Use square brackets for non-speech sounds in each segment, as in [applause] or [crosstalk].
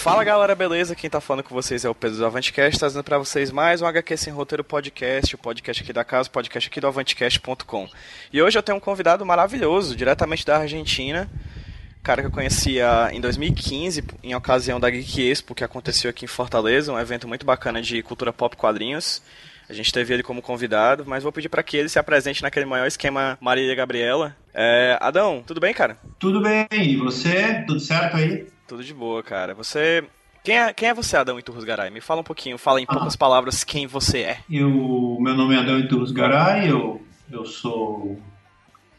Fala galera, beleza? Quem tá falando com vocês é o Pedro do Avantcast, trazendo para vocês mais um HQ Sem Roteiro Podcast, o podcast aqui da casa, o podcast aqui do Avantcast.com. E hoje eu tenho um convidado maravilhoso, diretamente da Argentina, cara que eu conhecia em 2015, em ocasião da Geek Expo, que aconteceu aqui em Fortaleza, um evento muito bacana de cultura pop quadrinhos. A gente teve ele como convidado, mas vou pedir para que ele se apresente naquele maior esquema Maria Gabriela. É, Adão, tudo bem, cara? Tudo bem, e você? Tudo certo aí? Tudo de boa, cara. Você. Quem é, quem é você, Adão Iturros Garay? Me fala um pouquinho, fala em ah. poucas palavras quem você é. Eu, meu nome é Adão Iturros Garay, eu, eu sou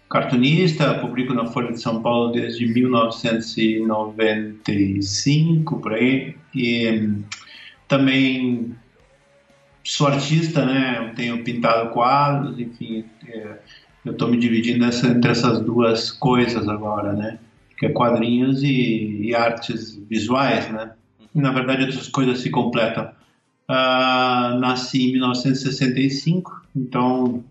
cartunista, publico na Folha de São Paulo desde 1995, por aí, e também sou artista, né, tenho pintado quadros, enfim, é, eu estou me dividindo entre essas duas coisas agora, né que é quadrinhos e, e artes visuais, né? Na verdade, essas coisas se completam. Uh, nasci em 1965, então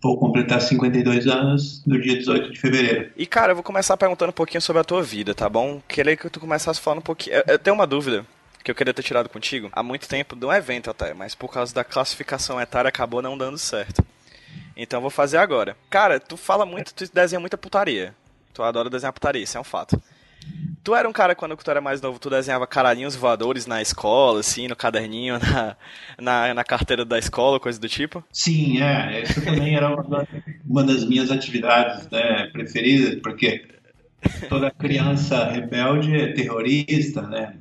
vou completar 52 anos no dia 18 de fevereiro. E cara, eu vou começar perguntando um pouquinho sobre a tua vida, tá bom? Queria que tu começasse falando um pouquinho. Eu, eu tenho uma dúvida que eu queria ter tirado contigo há muito tempo, de um evento até, mas por causa da classificação etária acabou não dando certo. Então eu vou fazer agora. Cara, tu fala muito, tu desenha muita putaria. Tu adora desenhar putaria, isso é um fato. Tu era um cara, quando tu era mais novo, tu desenhava caralhinhos voadores na escola, assim, no caderninho, [laughs] na, na, na carteira da escola, coisa do tipo? Sim, é. Essa também era uma, uma das minhas atividades né, preferidas, porque toda criança rebelde é terrorista, né?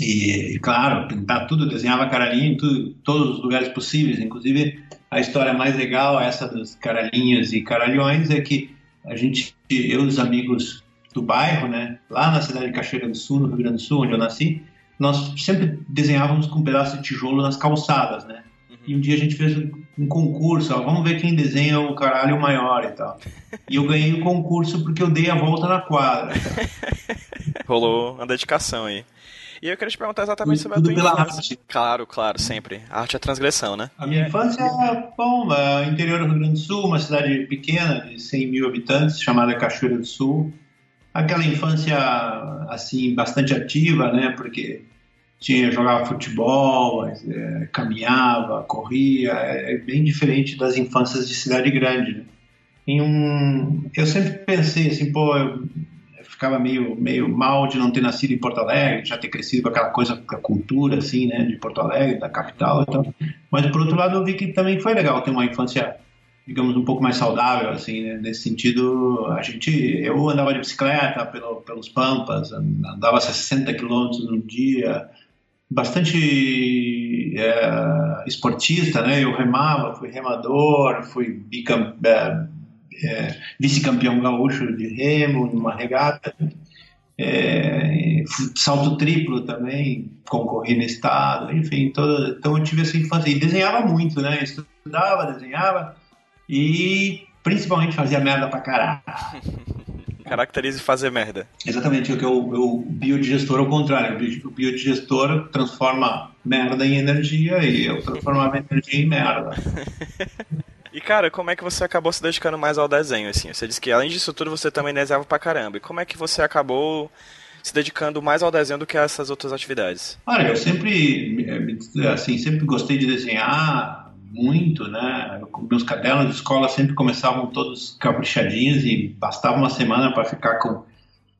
E, claro, pintar tudo, desenhava caralhinho em tudo, todos os lugares possíveis, inclusive a história mais legal, essa dos caralhinhos e caralhões, é que a gente, eu e os amigos do bairro, né, lá na cidade de Cachoeira do Sul, no Rio Grande do Sul, onde eu nasci, nós sempre desenhávamos com um pedaço de tijolo nas calçadas, né? Uhum. E um dia a gente fez um concurso, ó, vamos ver quem desenha o caralho maior e tal. [laughs] E eu ganhei o concurso porque eu dei a volta na quadra. [laughs] Rolou uma dedicação aí. E eu queria te perguntar exatamente sobre a tua pela infância. arte. Claro, claro, sempre. A arte é transgressão, né? A minha infância, bom, interior do Rio Grande do Sul, uma cidade pequena, de 100 mil habitantes, chamada Cachoeira do Sul. Aquela infância, assim, bastante ativa, né? Porque tinha jogava futebol, é, caminhava, corria, é, é bem diferente das infâncias de cidade grande. Né? Em um, eu sempre pensei assim, pô, eu ficava meio, meio mal de não ter nascido em Porto Alegre, já ter crescido com aquela coisa, com a cultura, assim, né, de Porto Alegre, da capital e tal. Mas, por outro lado, eu vi que também foi legal ter uma infância, digamos, um pouco mais saudável, assim, né? nesse sentido, a gente, eu andava de bicicleta pelo, pelos Pampas, andava 60 quilômetros no dia, bastante é, esportista, né, eu remava, fui remador, fui bicampeão, é, é, vice-campeão gaúcho de remo numa regata, é, salto triplo também, concorri no estado, enfim, toda, então eu tive essa infância e desenhava muito, né? Estudava, desenhava e principalmente fazia merda pra caralho. [laughs] Caracterize fazer merda. Exatamente, o que o, o biodigestor ao contrário. O biodigestor transforma merda em energia e eu transformava energia em merda. [laughs] E cara, como é que você acabou se dedicando mais ao desenho, assim? Você disse que além disso tudo você também desenhava pra caramba. E como é que você acabou se dedicando mais ao desenho do que a essas outras atividades? Olha, eu sempre, assim, sempre gostei de desenhar muito, né? Meus cadernos de escola sempre começavam todos caprichadinhos e bastava uma semana para ficar com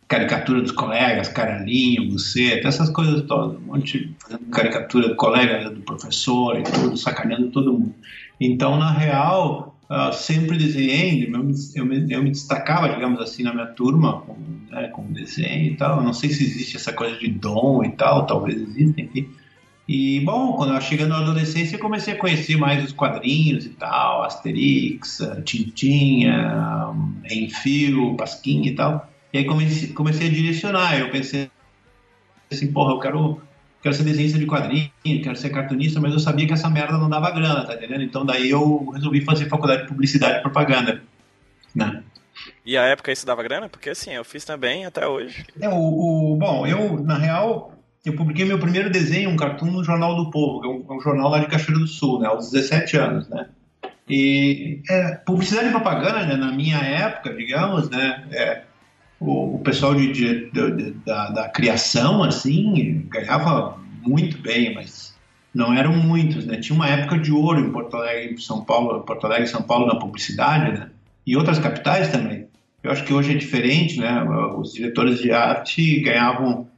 caricatura dos colegas, Carlinho, você, essas coisas todas, um monte de caricatura do colega, do professor e tudo, sacaneando todo mundo. Então, na real, uh, sempre desenhei, eu me, eu, me, destacava, digamos assim, na minha turma com, né, com desenho e tal. não sei se existe essa coisa de dom e tal, talvez exista, enfim. E, bom, quando eu cheguei na adolescência, eu comecei a conhecer mais os quadrinhos e tal, Asterix, Tintinha, Enfio, Pasquim e tal. E aí comecei, comecei a direcionar. Eu pensei assim, porra, eu quero, quero ser desenhista de quadrinho, quero ser cartunista, mas eu sabia que essa merda não dava grana, tá entendendo? Então daí eu resolvi fazer faculdade de publicidade e propaganda, né? E a época isso dava grana? Porque assim, eu fiz também até hoje. É, o, o bom, eu, na real, eu publiquei meu primeiro desenho, um cartoon no Jornal do Povo, que é um, é um jornal lá de Cachoeira do Sul, né, aos 17 anos, né. E é, publicidade e propaganda, né, na minha época, digamos, né, é, o, o, pessoal de, de, de, da, da, criação, assim, ganhava muito bem, mas não eram muitos, né. Tinha uma época de ouro em Porto Alegre, São Paulo, Porto Alegre, São Paulo na publicidade, né, e outras capitais também. Eu acho que hoje é diferente, né, os diretores de arte ganhavam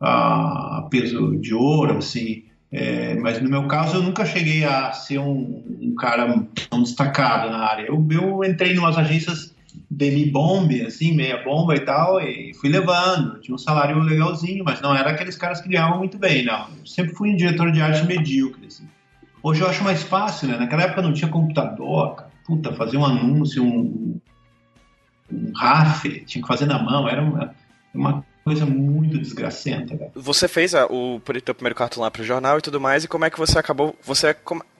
a peso de ouro, assim. É, mas no meu caso eu nunca cheguei a ser um, um cara tão destacado na área. Eu, eu entrei em umas agências demi-bombe, assim, meia bomba e tal, e fui levando. Tinha um salário legalzinho, mas não era aqueles caras que ganhavam muito bem, não. Eu sempre fui um diretor de arte medíocre, assim. Hoje eu acho mais fácil, né? Naquela época não tinha computador, cara. Puta, fazer um anúncio, um, um RAF, tinha que fazer na mão, era uma, uma coisa muito desgracenta, cara. Você fez a, o, o teu primeiro cartão lá pro jornal e tudo mais, e como é que você acabou, você,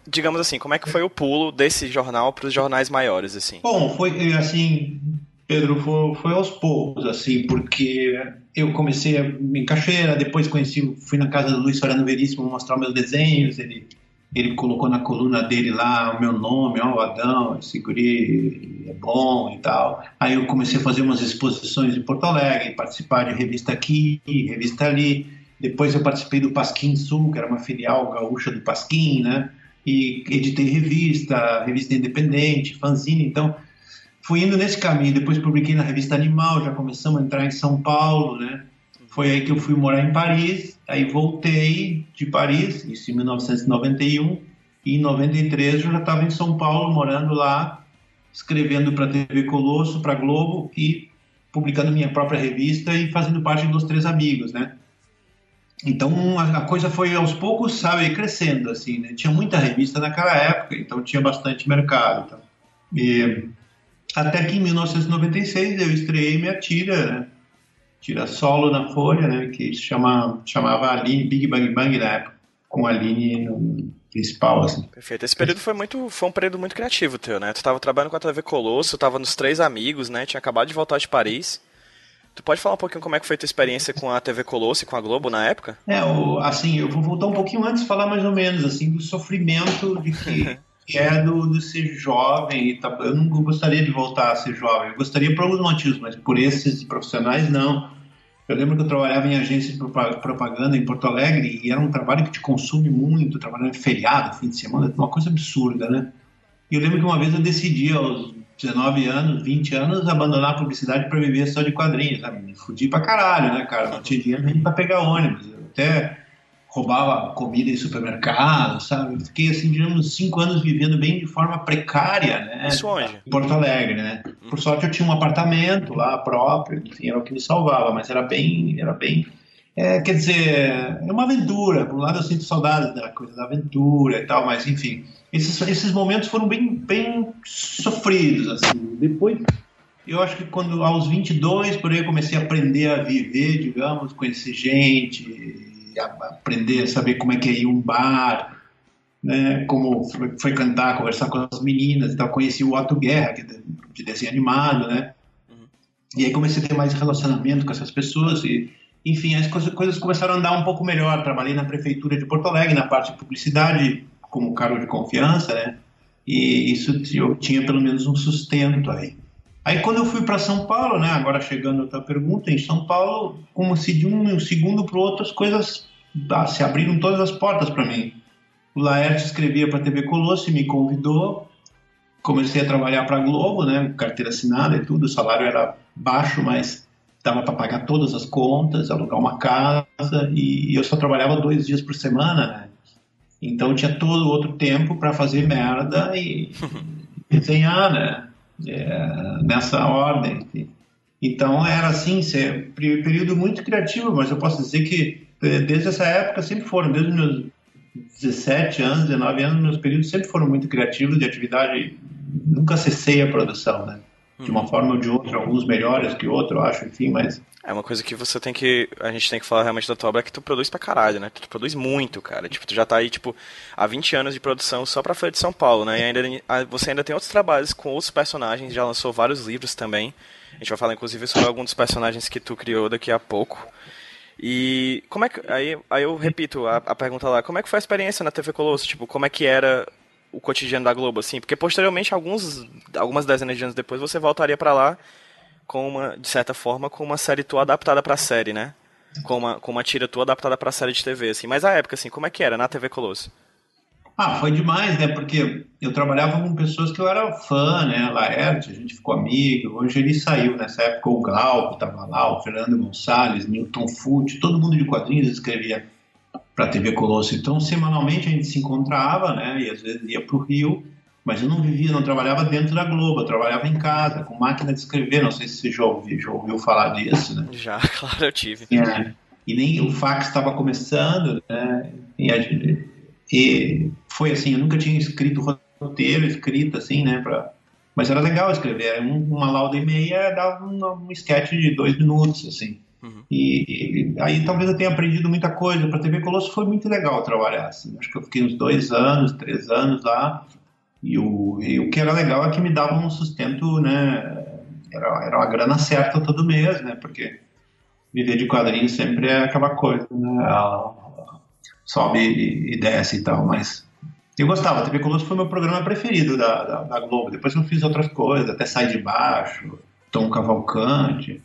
digamos assim, como é que foi o pulo desse jornal para os jornais maiores, assim? Bom, foi assim, Pedro, foi, foi aos poucos, assim, porque eu comecei em Cachoeira, depois conheci, fui na casa do Luiz Sorano Veríssimo mostrar meus desenhos, ele ele colocou na coluna dele lá o meu nome, ó, o Adão, esse guri é bom e tal. Aí eu comecei a fazer umas exposições em Porto Alegre, participar de revista aqui, revista ali. Depois eu participei do Pasquim Sul, que era uma filial gaúcha do Pasquim, né? E editei revista, revista independente, fanzine. Então, fui indo nesse caminho. Depois publiquei na revista Animal, já começamos a entrar em São Paulo, né? Foi aí que eu fui morar em Paris, aí voltei de Paris, isso em 1991, e em 93 eu já estava em São Paulo, morando lá, escrevendo para a TV Colosso, para Globo e publicando minha própria revista e fazendo parte dos Três Amigos, né? Então a, coisa foi aos poucos, sabe, crescendo assim, né? Tinha muita revista naquela época, então tinha bastante mercado. Então. E até que em 1996 eu estreiei minha tira, né? tira solo na Folha, né, que chama, chamava Aline Big Bang Bang na época, com a Aline no principal, assim. Perfeito. Esse período foi muito, foi um período muito criativo teu, né? Tu estava trabalhando com a TV Colosso, tava nos Três Amigos, né? Tinha acabado de voltar de Paris. Tu pode falar um pouquinho como é que foi a tua experiência com a TV Colosso e com a Globo na época? É, o, assim, eu vou voltar um pouquinho antes falar mais ou menos, assim, do sofrimento de que [laughs] é do, do ser jovem. E tá, eu não gostaria de voltar a ser jovem. Eu gostaria por alguns motivos, mas por esses profissionais, não. Eu lembro que eu trabalhava em agência de propaganda em Porto Alegre e era um trabalho que te consome muito, trabalhando em feriado, fim de semana, uma coisa absurda, né? E eu lembro que uma vez eu decidi, aos 19 anos, 20 anos, abandonar a publicidade para viver só de quadrinhos, sabe? Me fudi pra caralho, né, cara? Não tinha dinheiro nem pra pegar ônibus. Eu até roubava comida em supermercado, sabe? Eu fiquei, assim, digamos, cinco anos vivendo bem de forma precária, né? Isso onde? Em Porto Alegre, né? Por sorte eu tinha um apartamento lá próprio, enfim, era o que me salvava, mas era bem, era bem... É, quer dizer, é uma aventura. Por um lado eu sinto saudade da coisa da aventura e tal, mas enfim, esses, esses momentos foram bem, bem sofridos, assim. Depois, eu acho que quando aos 22, por aí, eu comecei a aprender a viver, digamos, conhecer gente, aprender a saber como é que é ir um bar, né, como frequentar, conversar com as meninas e tal. Conheci o Otto Guerra, que é de desenho animado, né? Uhum. E aí comecei a ter mais relacionamento com essas pessoas e, enfim, as coisas começaram a andar um pouco melhor. Trabalhei na prefeitura de Porto Alegre, na parte de publicidade, como cargo de confiança, né? E isso eu tinha pelo menos um sustento aí. Aí quando eu fui para São Paulo, né, agora chegando a tua pergunta, em São Paulo, como se de um segundo para o outro as coisas ah, se abriram todas as portas para mim. O Laerte escrevia para a TV Colosso e me convidou. Comecei a trabalhar para a Globo, né, carteira assinada e tudo, o salário era baixo, mas dava para pagar todas as contas, alugar uma casa e eu só trabalhava dois dias por semana, né? Então tinha todo outro tempo para fazer merda e [laughs] desenhar, né? É, nessa ordem. Então era assim, ser, período muito criativo, mas eu posso dizer que é, desde essa época sempre foram, desde os meus 17 anos, 19 anos, meus períodos sempre foram muito criativos de atividade, nunca cessei a produção, né? De uma forma ou de outra, alguns melhores que outros, eu acho, enfim, mas. É uma coisa que você tem que. A gente tem que falar realmente da tua obra é que tu produz pra caralho, né? Tu produz muito, cara. Tipo, tu já tá aí, tipo, há 20 anos de produção só pra Folha de São Paulo, né? E ainda você ainda tem outros trabalhos com outros personagens, já lançou vários livros também. A gente vai falar, inclusive, sobre alguns dos personagens que tu criou daqui a pouco. E como é que. Aí, aí eu repito a, a pergunta lá, como é que foi a experiência na TV Colosso? Tipo, como é que era o cotidiano da Globo, assim, porque posteriormente, alguns, algumas dezenas de anos depois, você voltaria para lá com uma, de certa forma, com uma série tua adaptada para série, né? Com uma, com uma tira tua adaptada para série de TV, assim. Mas a época, assim, como é que era na TV Colosso? Ah, foi demais, né? Porque eu trabalhava com pessoas que eu era fã, né? Laerte, a gente ficou amigo. Hoje ele saiu nessa época, o Glauco estava lá, o Fernando Gonçalves, Newton Fute, todo mundo de quadrinhos escrevia para a TV Colosso. Então, semanalmente a gente se encontrava, né? E às vezes ia para o Rio, mas eu não vivia, não trabalhava dentro da Globo, eu trabalhava em casa, com máquina de escrever. Não sei se você já ouviu, já ouviu falar disso, né? Já, [laughs] claro, eu tive. É, e nem o fax estava começando, né? E, a, e, foi assim, eu nunca tinha escrito roteiro, escrito assim, né? Pra, mas era legal escrever, era uma lauda e meia, dava um, um sketch de dois minutos, assim. Uhum. E, e, aí talvez eu tenha aprendido muita coisa. Para a TV Colosso foi muito legal trabalhar. Assim. Acho que eu fiquei uns dois anos, três anos lá. E o, e o que era legal é que me dava um sustento, né? Era, era uma grana certa todo mês, né? Porque viver de quadrinhos sempre é aquela coisa, né? sobe e desce e tal, mas eu gostava. A TV Colosso foi meu programa preferido da, da, da Globo. Depois eu fiz outras coisas, até Sai de Baixo, Tom Cavalcante.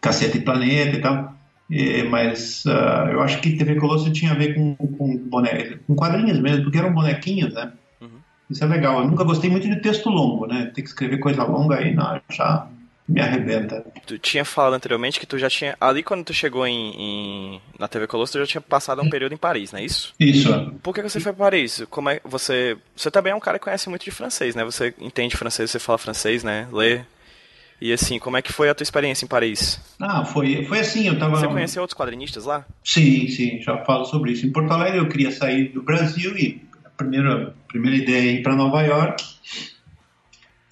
Caceta e Planeta e tal. E, mas uh, eu acho que TV Colosso tinha a ver com, com, com quadrinhos mesmo, porque eram bonequinhos, né? Uhum. Isso é legal. Eu nunca gostei muito de texto longo, né? Tem que escrever coisa longa aí, não, já me arrebenta. Tu tinha falado anteriormente que tu já tinha. Ali quando tu chegou em, em, na TV Colosso, tu já tinha passado um período em Paris, não é isso? Isso. Por que você foi para Paris? Como é você. Você também é um cara que conhece muito de francês, né? Você entende francês, você fala francês, né? Lê. E assim, como é que foi a tua experiência em Paris? Ah, foi, foi assim, eu tava... Você conheceu outros quadrinistas lá? Sim, sim, já falo sobre isso. Em Porto Alegre eu queria sair do Brasil e a primeira, a primeira ideia é ir para Nova York.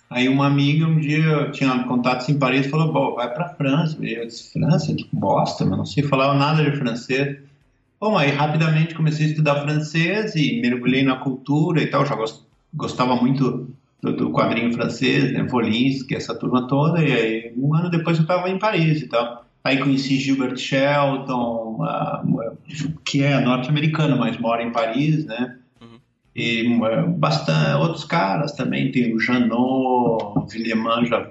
Aí uma amiga um dia tinha contatos em Paris e falou, bom, vai para França. Eu disse, França? Que bosta, mas não sei falar nada de francês. Bom, aí rapidamente comecei a estudar francês e mergulhei na cultura e tal, já gostava muito do, do quadrinho francês, né, Volinsky, essa turma toda, e aí um ano depois eu estava em Paris e tal. Aí conheci Gilbert Shelton, que é norte-americano, mas mora em Paris, né? Uhum. E uh, bastante outros caras também, tem o Janot, o Villeman, já,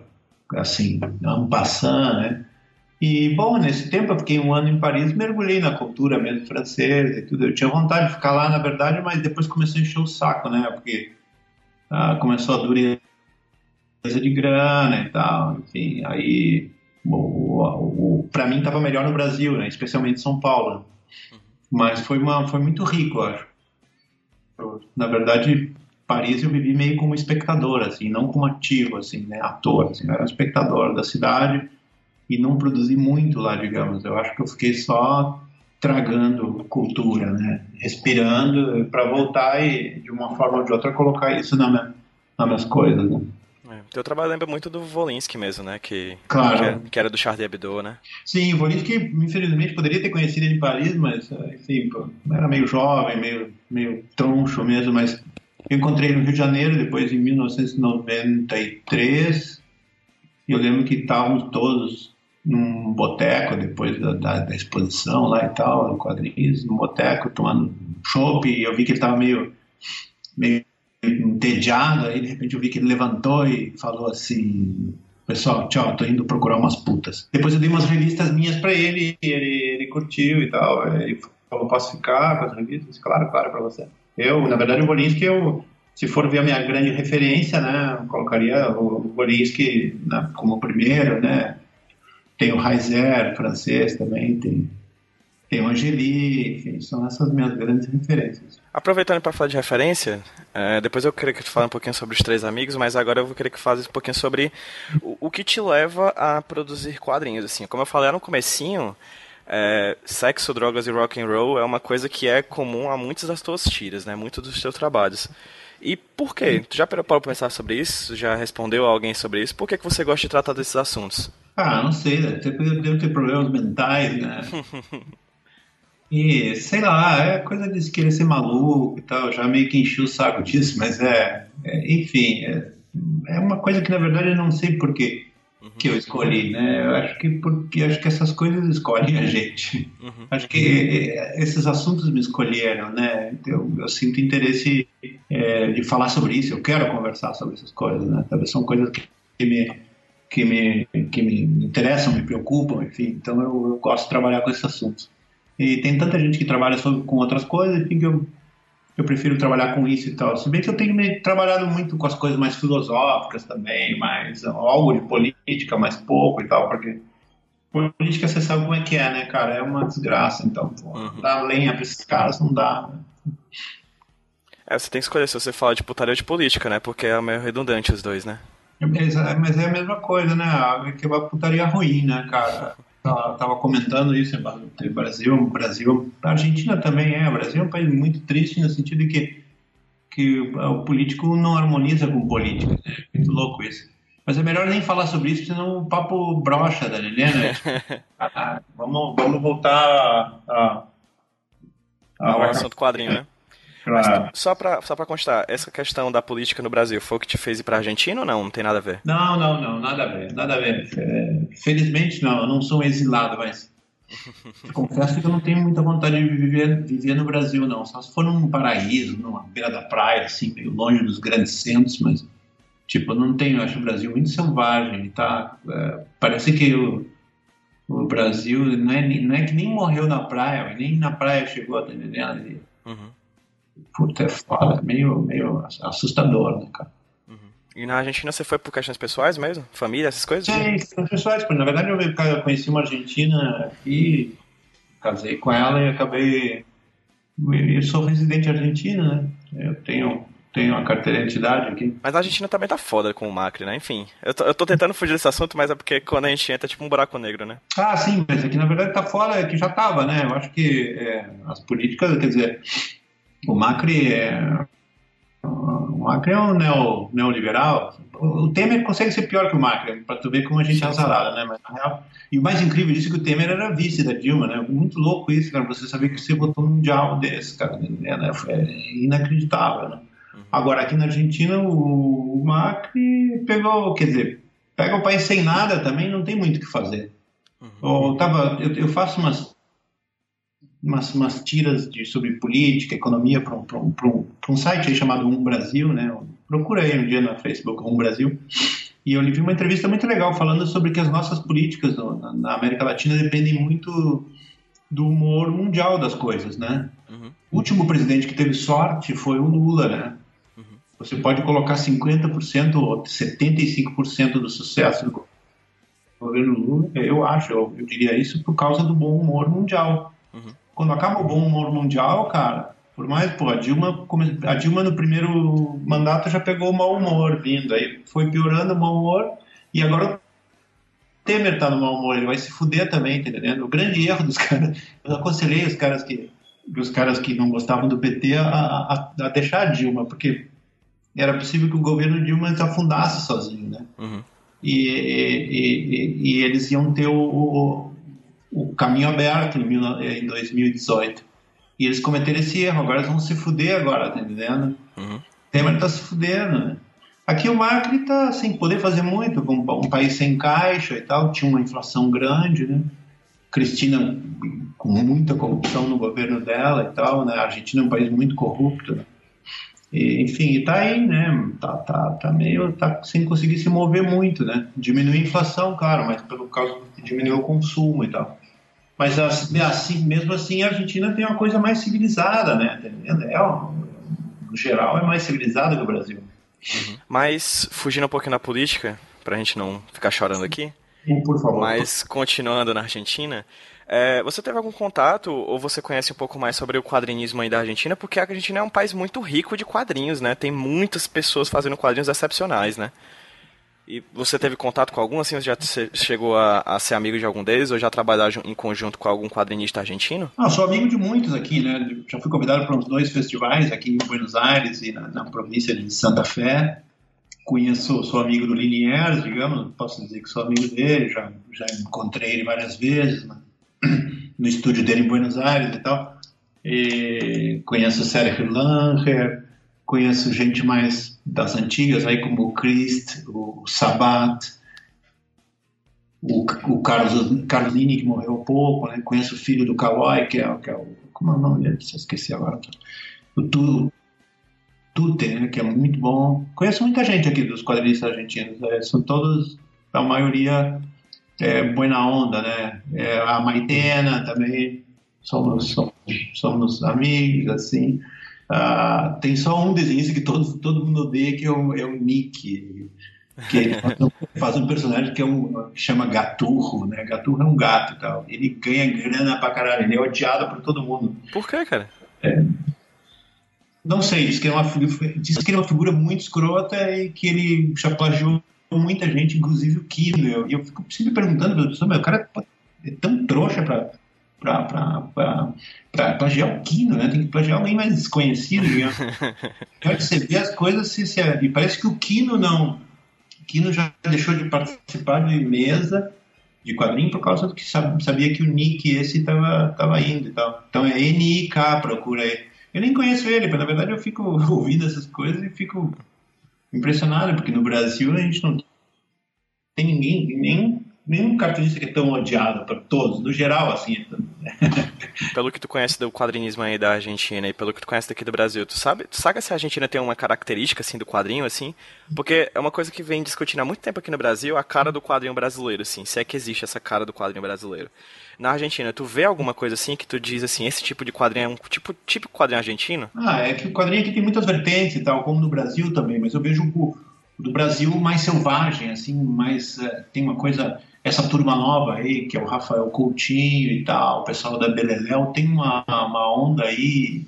assim, um passant, né? E, bom, nesse tempo eu fiquei um ano em Paris, mergulhei na cultura mesmo francesa e tudo. Eu tinha vontade de ficar lá, na verdade, mas depois começou a encher o saco, né? Porque ah, começou a dureza de grana e tal, enfim, aí para mim estava melhor no Brasil, né, especialmente São Paulo, mas foi, uma, foi muito rico, eu acho. na verdade, Paris eu vivi meio como espectador, assim, não como ativo, assim, né, ator, assim, eu era um espectador da cidade e não produzi muito lá, digamos, eu acho que eu fiquei só tragando cultura, né? respirando para voltar e de uma forma ou de outra colocar isso na minha, nas minhas coisas. Né? É, teu trabalho lembra muito do Volinsky mesmo, né? Que, claro. que, era, que era do Charlie Hebdo, né? Sim, o Volinsky, infelizmente, poderia ter conhecido ele em Paris, mas, enfim, pô, era meio jovem, meio, meio troncho mesmo, mas eu encontrei ele no Rio de Janeiro, depois em 1993, e eu lembro que estávamos todos num boteco depois da, da, da, exposição lá e tal, no quadrinhos, num boteco tomando chopp e eu vi que ele estava meio, meio entediado, aí de repente eu vi que ele levantou e falou assim, pessoal, tchau, tô indo procurar umas putas. Depois eu dei umas revistas minhas para ele e ele, ele curtiu e tal, ele falou, posso ficar com as revistas? Claro, claro, para você. Eu, na verdade, o Bolinski, eu, se for ver a minha grande referência, né, colocaria o Bolinski né, como primeiro, né, tem o Heiser, francês também, tem, tem o Angeli, são essas minhas grandes referências. Aproveitando para falar de referência, é, depois eu queria que tu fale um pouquinho sobre os três amigos, mas agora eu vou querer que fale um pouquinho sobre o, o, que te leva a produzir quadrinhos. Assim, como eu falei no comecinho, é, sexo, drogas e rock and roll é uma coisa que é comum a muitas das tuas tiras, né? Muitos dos teus trabalhos. E por quê? Tu já parou para pensar sobre isso? Já respondeu a alguém sobre isso? Por que, que você gosta de tratar desses assuntos? Ah, não sei, deve ter problemas mentais, né? [laughs] e sei lá, é coisa de querer ser maluco e tal, já meio que enchi o saco disso, mas é, é enfim, é, é, uma coisa que na verdade eu não sei por quê uhum. que eu escolhi, né? Eu acho que porque acho que essas coisas escolhem a gente. Uhum. Acho que é, esses assuntos me escolheram, né? Eu, eu sinto interesse é, de falar sobre isso, eu quero conversar sobre essas coisas, né? Talvez são coisas que, que me que me, que me interessam, me preocupam, enfim. Então eu, eu gosto de trabalhar com esses assuntos. E tem tanta gente que trabalha sobre, com outras coisas, enfim, que eu, eu prefiro trabalhar com isso e tal. Se bem que eu tenho me, trabalhado muito com as coisas mais filosóficas também, mais algo de política, mais pouco e tal, porque política você sabe como é que é, né, cara? É uma desgraça, então, pô, uhum. dar lenha pra esses caras não dá. Né? É, você tem que escolher se você fala de putaria ou de política, né? Porque é meio redundante os dois, né? Mas é a mesma coisa, né? Que é uma putaria ruim, né, cara? Tava, tava comentando isso Brasil, Brasil, a Argentina também é. O Brasil é um país muito triste no sentido de que, que o político não harmoniza com política. Né? É muito louco isso. Mas é melhor nem falar sobre isso, senão o papo brocha da Liliana. [laughs] ah, vamos, vamos voltar a, a, ao assunto quadrinho, né? Claro. Mas, só para só pra constar, essa questão da política no Brasil foi o que te fez ir para a Argentina ou não? Não tem nada a ver? Não, não, não, nada a ver, nada a ver. É, felizmente não, eu não sou um exilado, mas [laughs] confesso que eu não tenho muita vontade de viver, viver no Brasil, não. Só se for num paraíso, numa beira da praia, assim, meio longe dos grandes centros, mas tipo, eu não tenho, eu acho o Brasil muito selvagem, tá? É, parece que o, o Brasil não é, não é que nem morreu na praia, nem na praia chegou a entender. Uhum puta, é foda, meio, meio assustador, né, cara? Uhum. E na Argentina você foi por questões pessoais mesmo? Família, essas coisas? Sim, questões pessoais. Na verdade, eu conheci uma argentina e casei com ela e acabei. Eu sou residente argentino, né? Eu tenho, tenho uma carteira de identidade aqui. Mas a Argentina também tá foda com o Macri, né? Enfim, eu tô, eu tô tentando fugir desse assunto, mas é porque quando a gente entra é tipo um buraco negro, né? Ah, sim, mas aqui na verdade tá foda, é que já tava, né? Eu acho que é, as políticas, quer dizer o Macri é, o Macri é um neo, neoliberal. O Temer consegue ser pior que o Macri, para tu ver como a gente é azarada, né? Mas, real, e o mais incrível disso é que o Temer era vice da Dilma, né? Muito louco isso, cara. Você saber que você votou num diabo desse, cara. É, né? é inacreditável, né? Uhum. Agora, aqui na Argentina, o, o Macri pegou, quer dizer, pega o país sem nada também, não tem muito o que fazer. Uhum. Eu, tava, eu, eu faço umas umas, umas tiras de, sobre política, economia para um, um, um, um, site chamado Um Brasil, né? Procura aí um dia no Facebook, Um Brasil. E eu vi uma entrevista muito legal falando sobre que as nossas políticas na, na América Latina dependem muito do humor mundial das coisas, né? Uhum. O último presidente que teve sorte foi o Lula, né? Uhum. Você pode colocar 50% ou 75% do sucesso do governo Lula, eu acho, eu, eu, diria isso por causa do bom humor mundial. Uhum quando acaba o bom humor mundial, cara, por mais, pô, a Dilma, a Dilma no primeiro mandato já pegou o mau humor vindo, aí foi piorando o mau humor, e agora o Temer tá no mau humor, ele vai se fuder também, tá entendendo? O grande erro dos [laughs] caras, eu aconselhei os caras que, os caras que não gostavam do PT a, a, a deixar a Dilma, porque era possível que o governo Dilma se afundasse sozinho, né? Uhum. E, e, e, e, eles iam ter o, o caminho aberto em, em 2018. E eles cometeram esse erro, agora eles vão se fuder agora, tá entendendo? Uhum. Temer tá se fudendo, né? Aqui o Macri tá sem poder fazer muito, com um país sem caixa e tal, tinha uma inflação grande, né? Cristina com muita corrupção no governo dela e tal, né? A Argentina é um país muito corrupto, né? E, enfim, tá aí, né? Tá, tá, tá meio, tá sem conseguir se mover muito, né? Diminuiu a inflação, claro, mas pelo causa diminuiu o consumo e tal. Mas assim, mesmo assim a Argentina tem uma coisa mais civilizada, né? É, no geral é mais civilizada que o Brasil. Uhum. Mas fugindo um pouquinho da política, pra gente não ficar chorando aqui, Por favor. Mas continuando na Argentina, é, você teve algum contato ou você conhece um pouco mais sobre o quadrinismo aí da Argentina? Porque a Argentina é um país muito rico de quadrinhos, né? Tem muitas pessoas fazendo quadrinhos excepcionais, né? E você teve contato com algum, assim, você já chegou a, a, ser amigo de algum deles ou já trabalhar em conjunto com algum quadrinista argentino? Ah, sou amigo de muitos aqui, né? Já fui convidado para uns dois festivais aqui em Buenos Aires e na, na província de Santa Fé. Conheço, sou amigo do Liniers, digamos, posso dizer que sou amigo dele, já, já encontrei ele várias vezes né? [clears throat] no estúdio dele em Buenos Aires e tal. E conheço o Sérgio Langer, conheço gente mais das antigas, aí como o Christ, o Sabat, o, o Carlos, Carlos Lini, que morreu pouco, né? conheço o filho do Kawai, que é, que é o. Como é o nome dele? Se esqueci agora. O tu, Tute, né? que é muito bom. Conheço muita gente aqui dos quadrinistas argentinos, é, são todos, a maioria, é, buena onda, né? É, a Maitena também, somos, somos, somos amigos, assim. Uh, tem só um desenhista que todo, todo mundo odeia, que é o, é o Nick, que ele faz um, [laughs] faz um personagem que, é um, que chama Gaturro, né? Gaturro é um gato e tal. Ele ganha grana pra caralho, ele é odiado por todo mundo. Por que, cara? É, não sei, diz que, é uma, diz que ele é uma figura muito escrota e que ele plagiou muita gente, inclusive o Kino. E eu fico sempre perguntando, meu, o cara é tão trouxa pra para plagiar o Kino, né? Tem que plagiar alguém mais desconhecido. Né? [laughs] você vê as coisas se, se, e parece que o Kino não. O Kino já deixou de participar de mesa de quadrinho por causa do que sabia que o Nick esse estava tava indo e tal. Então é N-I-K, procura aí. Eu nem conheço ele, mas na verdade eu fico [laughs] ouvindo essas coisas e fico impressionado, porque no Brasil a gente não tem ninguém, nem nenhum cartunista que é tão odiado por todos, no geral, assim. [laughs] pelo que tu conhece do quadrinismo aí da Argentina e pelo que tu conhece daqui do Brasil, tu sabe, tu sabe se a Argentina tem uma característica assim do quadrinho assim? Porque é uma coisa que vem discutindo há muito tempo aqui no Brasil, a cara do quadrinho brasileiro, assim, se é que existe essa cara do quadrinho brasileiro. Na Argentina, tu vê alguma coisa assim que tu diz assim, esse tipo de quadrinho é um tipo tipo quadrinho argentino? Ah, é que o quadrinho aqui tem muitas vertentes e tal, como no Brasil também, mas eu vejo o do Brasil mais selvagem, assim, mais uh, tem uma coisa essa turma nova aí, que é o Rafael Coutinho e tal, o pessoal da Beleléu, tem uma, uma onda aí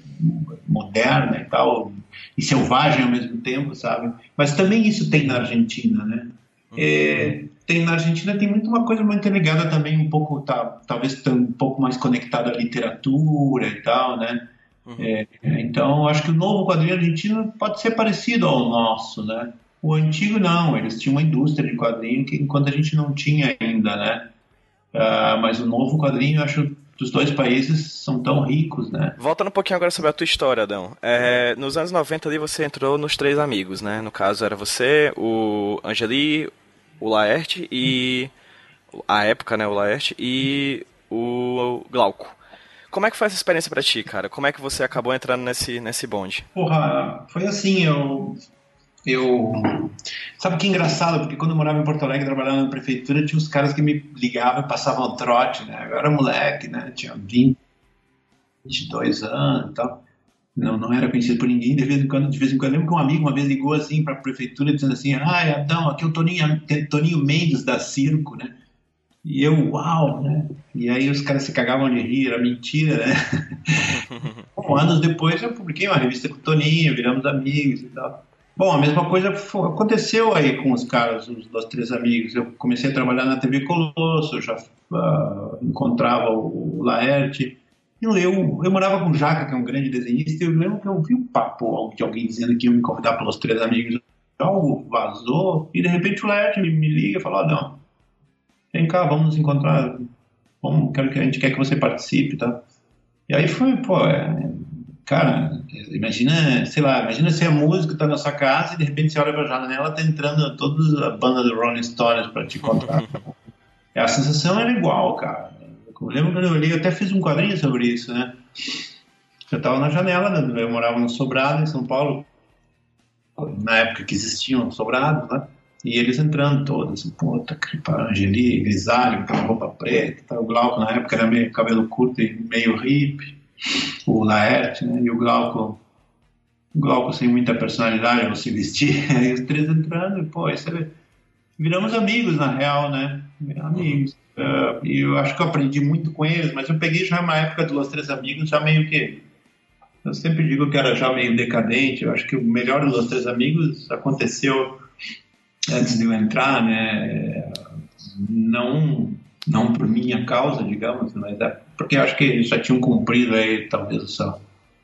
moderna e tal, e selvagem ao mesmo tempo, sabe? Mas também isso tem na Argentina, né? Uhum. É, tem na Argentina tem muito uma coisa muito ligada também um pouco tá, talvez um pouco mais conectada à literatura e tal né uhum. é, então acho que o novo quadrinho argentino pode ser parecido ao nosso né o antigo não, eles tinham uma indústria de quadrinho que enquanto a gente não tinha ainda, né? Uh, mas o novo quadrinho, eu acho dos dois países são tão ricos, né? Voltando um pouquinho agora sobre a tua história, Adão. É, nos anos 90 ali você entrou nos Três Amigos, né? No caso era você, o Angeli, o Laerte e... A época, né? O Laerte e o Glauco. Como é que foi essa experiência para ti, cara? Como é que você acabou entrando nesse, nesse bonde? Porra, foi assim, eu eu. Sabe que engraçado? Porque quando eu morava em Porto Alegre, trabalhando na prefeitura, tinha uns caras que me ligavam e passavam trote, né? Eu era moleque, né? Tinha 20, 22 anos e tal. Não, não era conhecido por ninguém. De vez em quando, de vez em quando, lembro que um amigo uma vez ligou assim para a prefeitura dizendo assim: Ah, Adão, aqui é o Toninho, Toninho Mendes da Circo, né? E eu, uau, né? E aí os caras se cagavam de rir, era mentira, né? [laughs] um, anos depois eu publiquei uma revista com o Toninho, viramos amigos e tal. Bom, a mesma coisa aconteceu aí com os caras, os dois, três amigos. Eu comecei a trabalhar na TV Colosso, já uh, encontrava o, Laerte. Eu, eu, eu, morava com o Jaca, que é um grande desenhista, e eu lembro que eu vi um papo de alguém dizendo que ia me convidar pelos três amigos. Algo vazou, e de repente o Laerte me, me liga e fala: oh, não, vem cá, vamos nos encontrar, vamos, quero que a gente quer que você participe, tá? E aí foi, pô, é, Cara, imagina, sei lá, imagina se a música tá na sua casa e de repente você olha pra janela tá entrando toda a banda do Rolling Stones pra te encontrar. é, [laughs] a sensação era igual, cara. Eu lembro quando eu olhei, eu até fiz um quadrinho sobre isso, né? Eu tava na janela, né? eu morava no Sobrado, em São Paulo, na época que existiam sobrados, né? E eles entrando todos, assim, puta, Angeli, grisalho, com roupa preta, tá? o Glauco na época era meio cabelo curto e meio hippie o Laerte, né? E o Glauco, o Glauco sem muita personalidade, se vestir, aí [laughs] os três entrando, e, pô, isso é... viramos amigos na real, né? amigos. Uh, e eu acho que eu aprendi muito com eles, mas eu peguei já uma época dos Três Amigos, já meio que. Eu sempre digo que era já meio decadente. Eu acho que o melhor dos Três Amigos aconteceu antes de eu entrar, né? Não, não por minha causa, digamos, mas é porque acho que eles já tinham cumprido aí, talvez, o seu,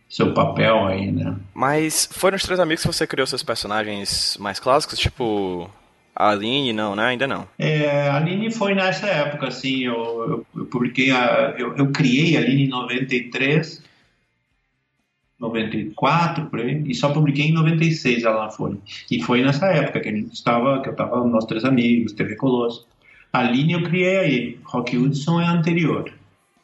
seu papel aí, né? Mas foram os Três Amigos que você criou seus personagens mais clássicos, tipo a Aline, não, né? Ainda não. É, a Aline foi nessa época, assim, eu, eu, eu publiquei, a, eu, eu, criei a Aline em 93, 94, por aí, e só publiquei em 96 ela foi. E foi nessa época que a gente estava, que eu estava nós três amigos, TV Colosso. A Aline eu criei aí, Rock Hudson é anterior.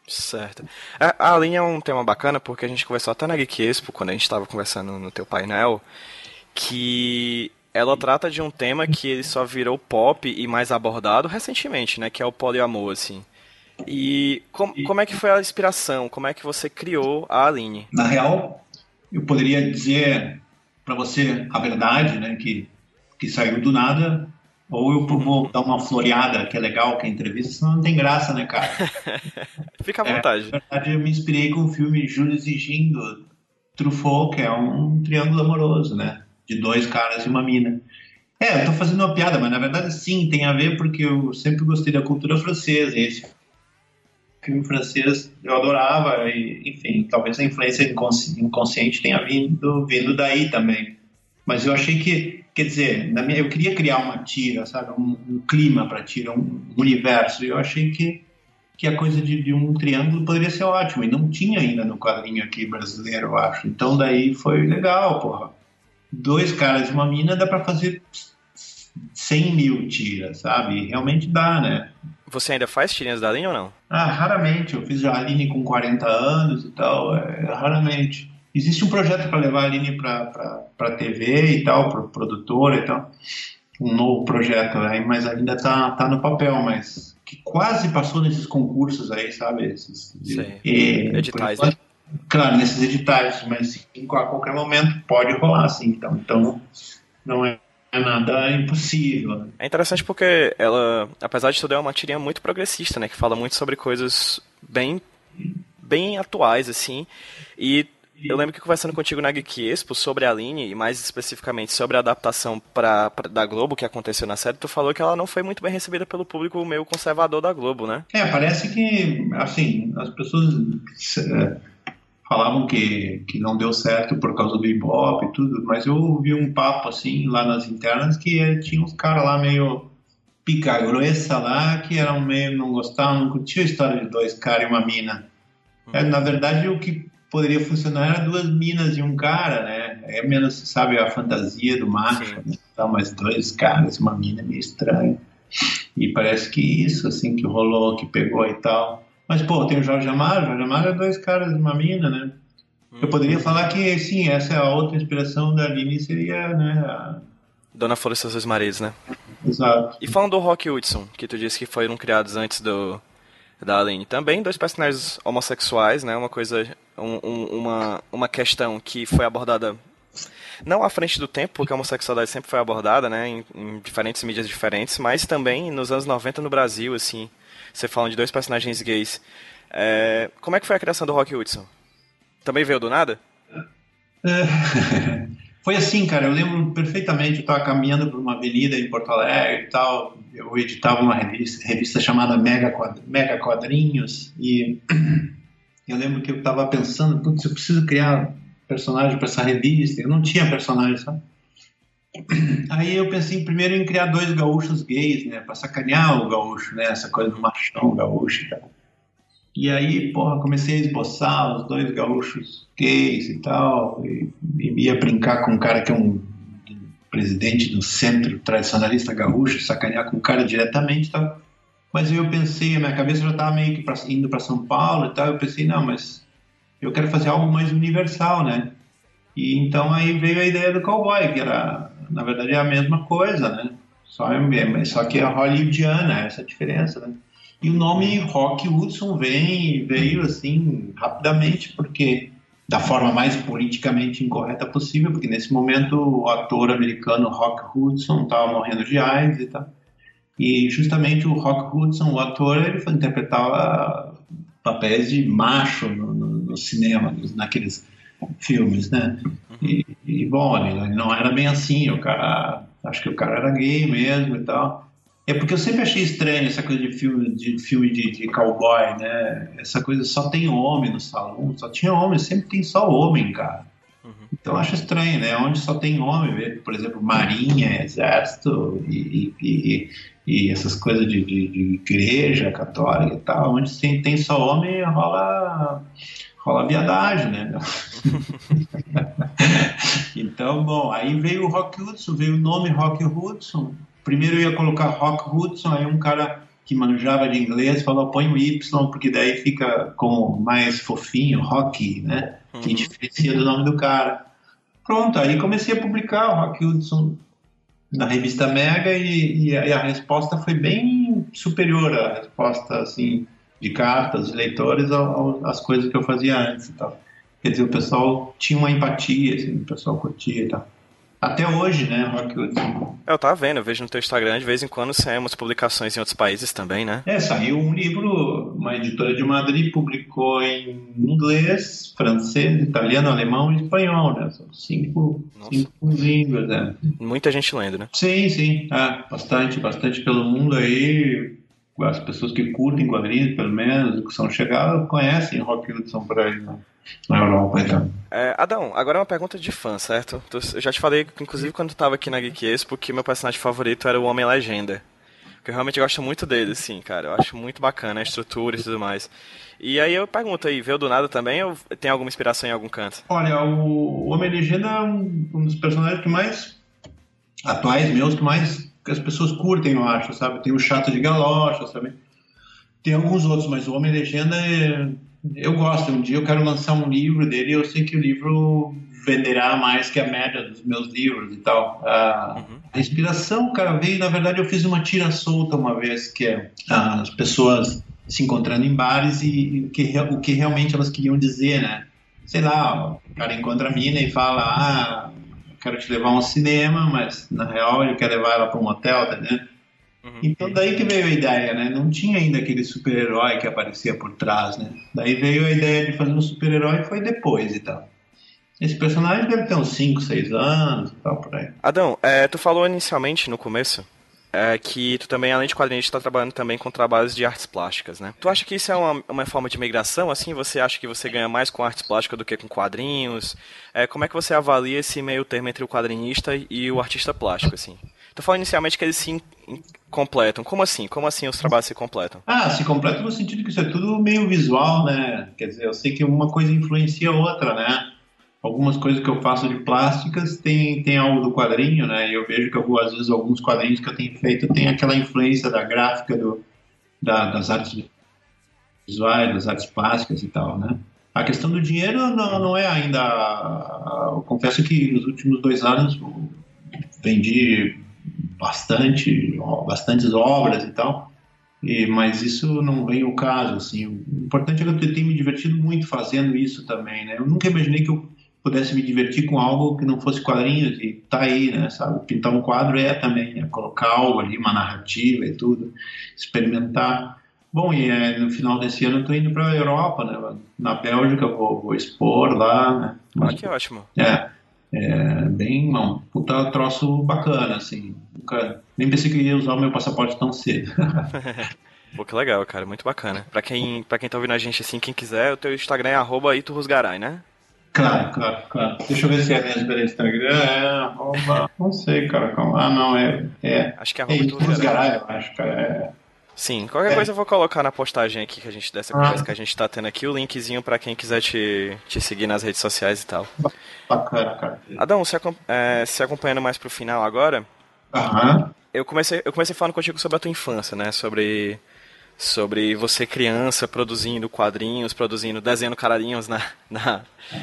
Certo. A, a linha é um tema bacana porque a gente conversou até na Geek Expo, quando a gente estava conversando no teu painel, que ela trata de um tema que ele só virou pop e mais abordado recentemente, né? Que é o poliamor, assim. E com, como é que foi a inspiração? Como é que você criou a Aline? Na real, eu poderia dizer para você a verdade, né? Que, que saiu do nada. Ou eu vou dar uma floreada, que é legal, que é entrevista, senão não tem graça, né, cara? [laughs] Fica à vontade. É, na verdade, eu me inspirei com o filme Júlio exigindo Truffaut, que é um triângulo amoroso, né? de dois caras e uma mina. É, eu tô fazendo uma piada, mas na verdade sim, tem a ver porque eu sempre gostei da cultura francesa. E esse filme francês eu adorava, e, enfim, talvez a influência inconsciente tenha vindo, vindo daí também. Mas eu achei que, quer dizer, minha, eu queria criar uma tira, sabe, um, um clima para tira, um, um universo. E eu achei que que a coisa de, de, um triângulo poderia ser ótimo. E não tinha ainda no quadrinho aqui brasileiro, eu acho. Então daí foi legal, porra dois caras e uma mina dá para fazer 100 mil tiras, sabe? Realmente dá, né? Você ainda faz tirinhas da Aline ou não? Ah, raramente. Eu fiz a Aline com 40 anos e tal, é, raramente. Existe um projeto para levar a Aline para TV e tal, para produtora e tal. Um novo projeto aí, mas ainda tá, tá no papel, mas que quase passou nesses concursos aí, sabe? Esses, Sim. E, Editais, né? claro, nesses editais, mas a qualquer momento pode rolar, assim. Então, então não é nada impossível. É interessante porque ela, apesar de tudo, é uma tirinha muito progressista, né? Que fala muito sobre coisas bem, bem atuais, assim. E eu lembro que conversando contigo na Geek Expo sobre a Aline, e mais especificamente sobre a adaptação pra, pra, da Globo que aconteceu na série, tu falou que ela não foi muito bem recebida pelo público meio conservador da Globo, né? É, parece que, assim, as pessoas é, falavam que, que não deu certo por causa do Ibope e tudo, mas eu ouvi um papo assim lá nas internas que é, tinha uns caras lá meio pica grossa lá que eram meio não gostavam, não curtiam a história de dois caras e uma mina. É, na verdade, o que poderia funcionar era duas minas e um cara, né? É menos, sabe, a fantasia do macho, né? Então, mas dois caras uma mina é meio estranho. E parece que isso, assim, que rolou, que pegou e tal. Mas, pô, tem o Jorge Amaro, Jorge Amaro é dois caras e uma mina, né? Hum. Eu poderia falar que, sim, essa é a outra inspiração da Aline, seria, né? A... Dona Flor e seus maridos, né? Exato. E falando do Rock Hudson, que tu disse que foram criados antes do da Aline, também dois personagens homossexuais, né? Uma coisa, um, um, uma, uma questão que foi abordada não à frente do tempo, porque a homossexualidade sempre foi abordada, né, em, em, diferentes mídias diferentes, mas também nos anos 90 no Brasil, assim, você falando de dois personagens gays. É, como é que foi a criação do Rock Hudson? Também veio do nada? É, [laughs] foi assim, cara. Eu lembro perfeitamente. Eu estava caminhando por uma avenida em Porto Alegre e tal. Eu editava uma revista, revista chamada Mega, Mega Quadrinhos. E [clears throat] eu lembro que eu estava pensando: putz, eu preciso criar personagem para essa revista. Eu não tinha personagem, sabe? [clears throat] Aí eu pensei primeiro em criar dois gaúchos gays, né? Pra sacanear o gaúcho, né? Essa coisa do machão gaúcho e tal. E aí, porra, comecei a esboçar os dois gaúchos gays e tal. E, e ia brincar com um cara que é um presidente do centro tradicionalista gaúcho, sacanear com o cara diretamente e tal. Mas eu pensei, a minha cabeça já estava meio que pra, indo para São Paulo e tal. Eu pensei, não, mas eu quero fazer algo mais universal, né? E então aí veio a ideia do cowboy, que era na verdade é a mesma coisa, né? Só, é, só que é hollywoodiana, essa diferença, né? E o nome Rock Hudson vem, veio assim rapidamente, porque da forma mais politicamente incorreta possível, porque nesse momento o ator americano Rock Hudson estava morrendo de AIDS e tal. E justamente o Rock Hudson, o ator, ele interpretava papéis de macho no, no, no cinema, naqueles filmes, né? E, e, bom, ele não era bem assim, o cara, acho que o cara era gay mesmo e tal. É porque eu sempre achei estranho essa coisa de filme de filme de, de cowboy, né? Essa coisa só tem homem no salão, só tinha homem, sempre tem só homem, cara. Uhum. Então eu acho estranho, né? Onde só tem homem, por exemplo, marinha, exército e, e, e essas coisas de, de, de, igreja católica e tal, onde tem, tem só homem rola rola viadagem, né? [laughs] [laughs] então, bom, aí veio o Rock Hudson, veio o nome Rock Hudson. Primeiro eu ia colocar Rock Hudson, aí um cara que manjava de inglês falou põe o Y, porque daí fica como mais fofinho, Rock, né? Que uhum. diferencia do nome do cara. Pronto, aí comecei a publicar o Rock Hudson na revista Mega e, e, a resposta foi bem superior à resposta, assim, de cartas, de leitores, às coisas que eu fazia antes e tal. Quer dizer, o pessoal tinha uma empatia, assim, o pessoal curtia e tal. Até hoje, né, Rockwood? É, eu tava vendo, eu vejo no teu Instagram, de vez em quando saem umas publicações em outros países também, né? É, saiu um livro, uma editora de Madrid publicou em inglês, francês, italiano, alemão e espanhol, né? São cinco, cinco línguas, né? Muita gente lendo, né? Sim, sim, é, bastante, bastante pelo mundo aí as pessoas que curtem quadrinhos, pelo menos, que são chegadas, conhecem Rock Hudson por aí né? na Europa, então. É, Adão, agora é uma pergunta de fã, certo? Eu já te falei, inclusive, quando eu tava aqui na Geek Expo, que meu personagem favorito era o Homem-Legenda. Que eu realmente gosto muito dele, assim, cara. Eu acho muito bacana a estrutura e tudo mais. E aí eu pergunto aí, veio do nada também ou tem alguma inspiração em algum canto? Olha, o Homem-Legenda é um, um dos personagens que mais atuais meus, que mais que as pessoas curtem, eu acho, sabe? Tem o Chato de Galocha, sabe? Tem alguns outros, mas o Homem Legenda é... eu gosto. Um dia eu quero lançar um livro dele e eu sei que o livro venderá mais que a média dos meus livros e tal. A, uhum. a inspiração, cara, veio, na verdade, eu fiz uma tira solta uma vez, que é as pessoas se encontrando em bares e, o, que, o que realmente elas queriam dizer, né? Sei lá, o cara encontra a mina e fala, ah, quero te levar a um cinema, mas na real ele quer levar ela para um motel, tá? Uhum. Então daí que veio a ideia, né? Não tinha ainda aquele super-herói que aparecia por trás, né? Daí veio a ideia de fazer um super-herói foi depois e tal. Esse personagem deve ter uns 5, 6 anos e tal, por aí. Adão, é, tu falou inicialmente, no começo, é que tu também, além de quadrinhos, está trabalhando também com trabalhos de artes plásticas, né? Tu acha que isso é uma, uma forma de migração, assim? Você acha que você ganha mais com artes plásticas do que com quadrinhos? É, como é que você avalia esse meio termo entre o quadrinista e o artista plástico, assim? Tu falou inicialmente que eles se completam. Como assim? Como assim os trabalhos se completam? Ah, se completam no sentido que isso é tudo meio visual, né? Quer dizer, eu sei que uma coisa influencia a outra, né? Algumas coisas que eu faço de plásticas tem, tem algo do quadrinho, né? Eu vejo que às vezes alguns quadrinhos que eu tenho feito tem aquela influência da gráfica do, da, das artes visuais, das artes plásticas e tal, né? A questão do dinheiro não, não é ainda. Eu confesso que nos últimos dois anos vendi bastante, bastantes obras e tal, e, mas isso não vem o caso. Assim. O importante é que eu tenho me divertido muito fazendo isso também. Né? Eu nunca imaginei que eu pudesse me divertir com algo que não fosse quadrinhos e tá aí, né, sabe? Pintar um quadro é também, né? colocar algo ali, uma narrativa e tudo, experimentar. Bom, e é, no final desse ano eu tô indo para a Europa, né? Na Bélgica vou, vou expor lá, né? Mas, ah, que ótimo. É, é bem, um puta troço bacana, assim. Nunca, nem pensei que ia usar o meu passaporte tão cedo. [laughs] [laughs] Pô, que legal, cara, muito bacana. Pra quem, pra quem tá ouvindo a gente assim, quem quiser, o teu Instagram é arroba Iturrusgaray, né? Claro, claro, claro. Deixa eu ver se é mesmo pelo Instagram. É, arroba. Não sei, cara. Como... Ah, não, é. é acho que é arroba. É tudo Garay, eu acho, cara. É. Sim, qualquer é. coisa eu vou colocar na postagem aqui que a gente dessa conversa ah. que a gente tá tendo aqui, o linkzinho para quem quiser te, te seguir nas redes sociais e tal. Bacana, cara. Adão, se, é, se acompanhando mais pro final agora, Aham. eu comecei, eu comecei falando contigo sobre a tua infância, né? Sobre sobre você criança produzindo quadrinhos, produzindo, desenhando carinhos na, na,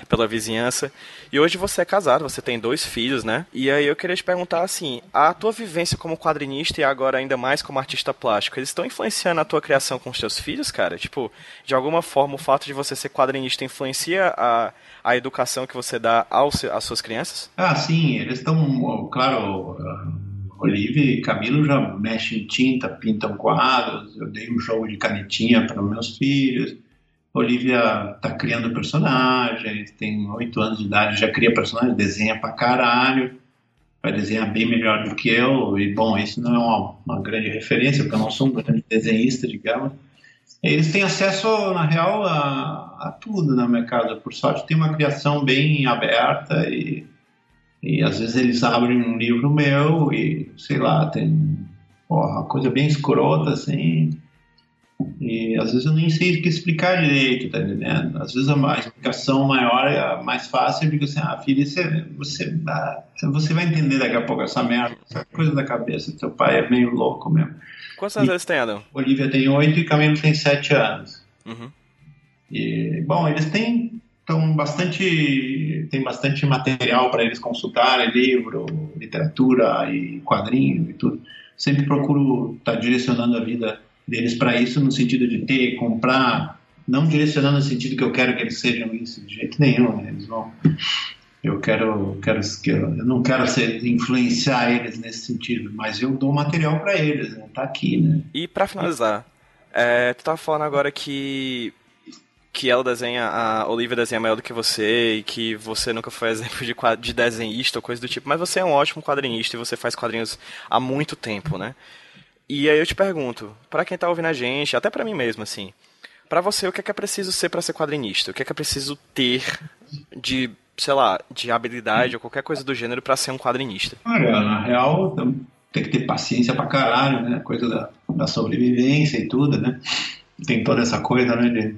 pela vizinhança. E hoje você é casado, você tem dois filhos, né? E aí eu queria te perguntar assim, a tua vivência como quadrinista e agora ainda mais como artista plástico, eles estão influenciando a tua criação com os teus filhos, cara? Tipo, de alguma forma o fato de você ser quadrinista influencia a, a educação que você dá aos, às suas crianças? Ah, sim, eles estão, claro Olivia e Camilo já mexem em tinta, pintam quadros, eu dei um jogo de canetinha para meus filhos. Olivia tá criando personagens, tem oito anos de idade, já cria personagens, desenha pra caralho, vai desenhar bem melhor do que eu, e bom, isso não é uma, uma grande referência, porque eu não sou um grande desenhista, digamos. Eles têm acesso, na real, a, a tudo minha casa, por sorte tem uma criação bem aberta e, e às vezes eles abrem um livro meu e, sei lá, tem porra, uma coisa bem escrota, assim, e às vezes eu nem sei o que explicar direito, tá entendendo? Às vezes a explicação maior é mais fácil, porque assim, ah, filho, você, você, ah, você vai entender daqui a pouco essa merda, essa coisa da cabeça. Seu pai é meio louco mesmo. Quantos anos eles têm, Adão? Olivia tem oito e Camilo tem sete anos. Uhum. E, bom, eles têm então, bastante, tem bastante material para eles consultarem, livro, literatura e quadrinho e tudo. Sempre procuro estar tá direcionando a vida deles para isso no sentido de ter, comprar, não direcionando no sentido que eu quero que eles sejam isso de jeito nenhum, né? Eles vão eu quero, quero, eu não quero ser, influenciar eles nesse sentido, mas eu dou material para eles, né? Tá aqui, né? E para finalizar, é, tu tava falando agora que que ela desenha, a Olivia desenha melhor do que você e que você nunca foi [laughs] exemplo de, de desenhista ou coisa do tipo, mas você é um ótimo quadrinista e você faz quadrinhos há muito tempo, né? E aí eu te pergunto, para quem tá ouvindo a gente, até para mim mesmo, assim, para você, o que é que é preciso ser para ser quadrinista? O que é que é preciso ter de, sei lá, de habilidade ou qualquer coisa do gênero para ser um quadrinista? Olha, na real, tem que ter paciência pra caralho, né? Coisa da, da sobrevivência e tudo, né? Tem toda essa coisa, né? De...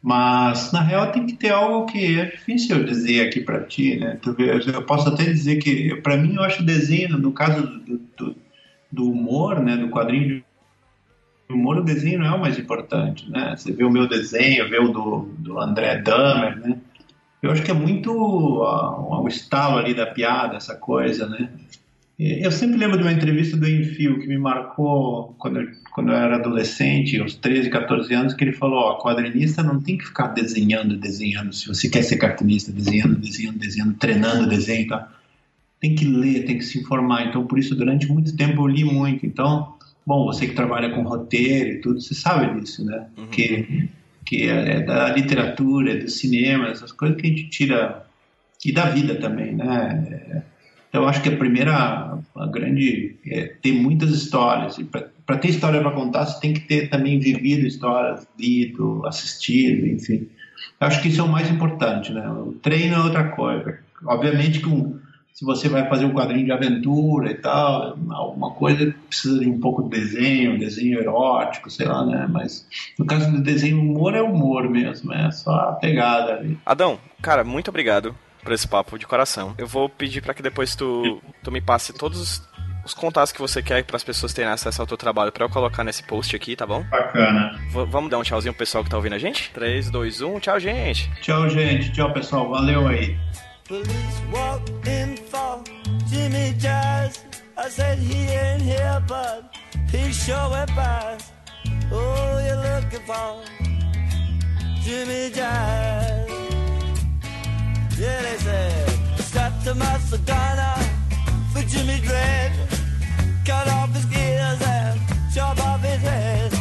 Mas, na real, tem que ter algo que é difícil dizer aqui para ti, né? Eu posso até dizer que, para mim, eu acho desenho, no caso do, do do humor, né, do quadrinho de humor, o desenho não é o mais importante, né? Você vê o meu desenho, vê o do, do André Dahmer, né? Eu acho que é muito o estalo ali da piada, essa coisa, né? Eu sempre lembro de uma entrevista do Enfio que me marcou quando eu, quando eu era adolescente, uns 13, 14 anos, que ele falou: ó, quadrinista não tem que ficar desenhando, desenhando. Se você quer ser cartunista, desenhando, desenhando, desenhando, treinando desenho, tá? tem que ler, tem que se informar. Então, por isso, durante muito tempo eu li muito. Então, bom, você que trabalha com roteiro e tudo, você sabe disso, né? Uhum. Que, que é, é da literatura, é do cinema, essas coisas que a gente tira. E da vida também, né? Então, acho que a primeira, a grande. É ter muitas histórias. E para ter história para contar, você tem que ter também vivido histórias, lido, assistido, enfim. Eu acho que isso é o mais importante, né? O treino é outra coisa. Obviamente que um se você vai fazer um quadrinho de aventura e tal, alguma coisa precisa de um pouco de desenho, desenho erótico, sei lá, né? Mas no caso do desenho humor é humor mesmo, é só a pegada ali. Adão, cara, muito obrigado por esse papo de coração. Eu vou pedir para que depois tu, tu me passe todos os, os contatos que você quer para as pessoas terem acesso ao teu trabalho para eu colocar nesse post aqui, tá bom? Bacana. V vamos dar um tchauzinho pro pessoal que tá ouvindo a gente? 3, 2, 1, tchau, gente. Tchau, gente. Tchau, pessoal. Valeu aí. Police walked in for Jimmy Jazz. I said he ain't here, but he sure went by. Oh, you're looking for Jimmy Jazz. Yeah, they said, strapped to my for Jimmy Dredd. Cut off his ears and chop off his head.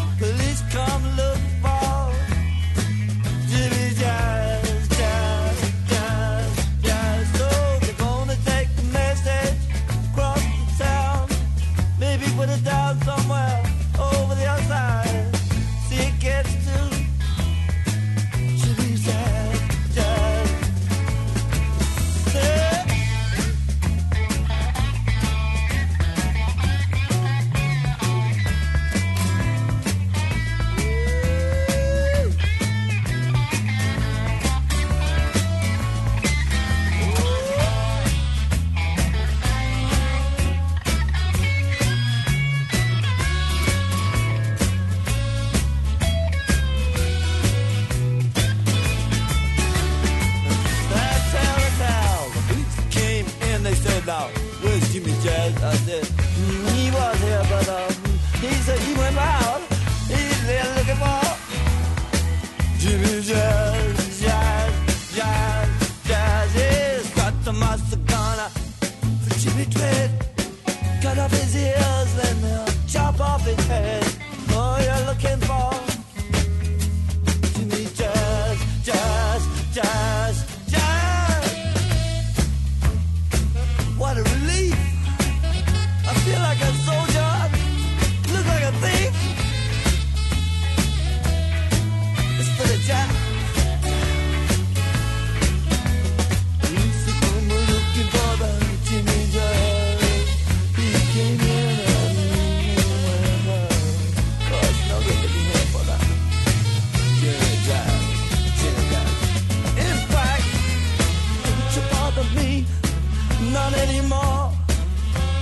Anymore.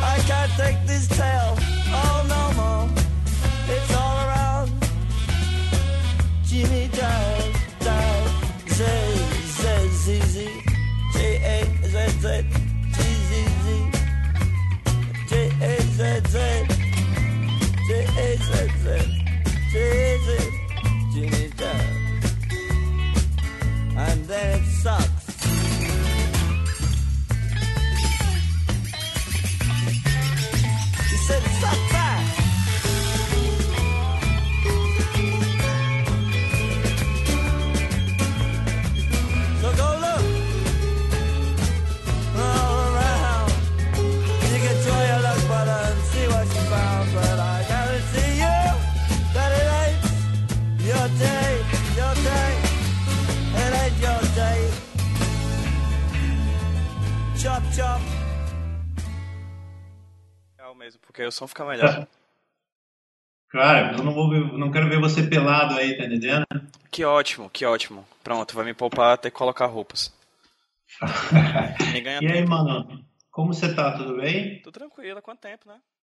I can't take this tale, oh no more. It's all around. Jimmy Giles, Giles, Z, Z, Z, Z, J, A, Z, Z, G, Z, Z, J, A, Z, Z, J, A, Z, Z, J, A, Z, Jimmy Giles. And then it sucks. Porque aí o som fica melhor. [laughs] Claro, eu não, vou não quero ver você pelado aí, tá entendendo? Que ótimo, que ótimo. Pronto, vai me poupar que colocar roupas. [laughs] E aí, tempo. mano, como você tá? Tudo bem? Tô tranquilo, há quanto tempo, né?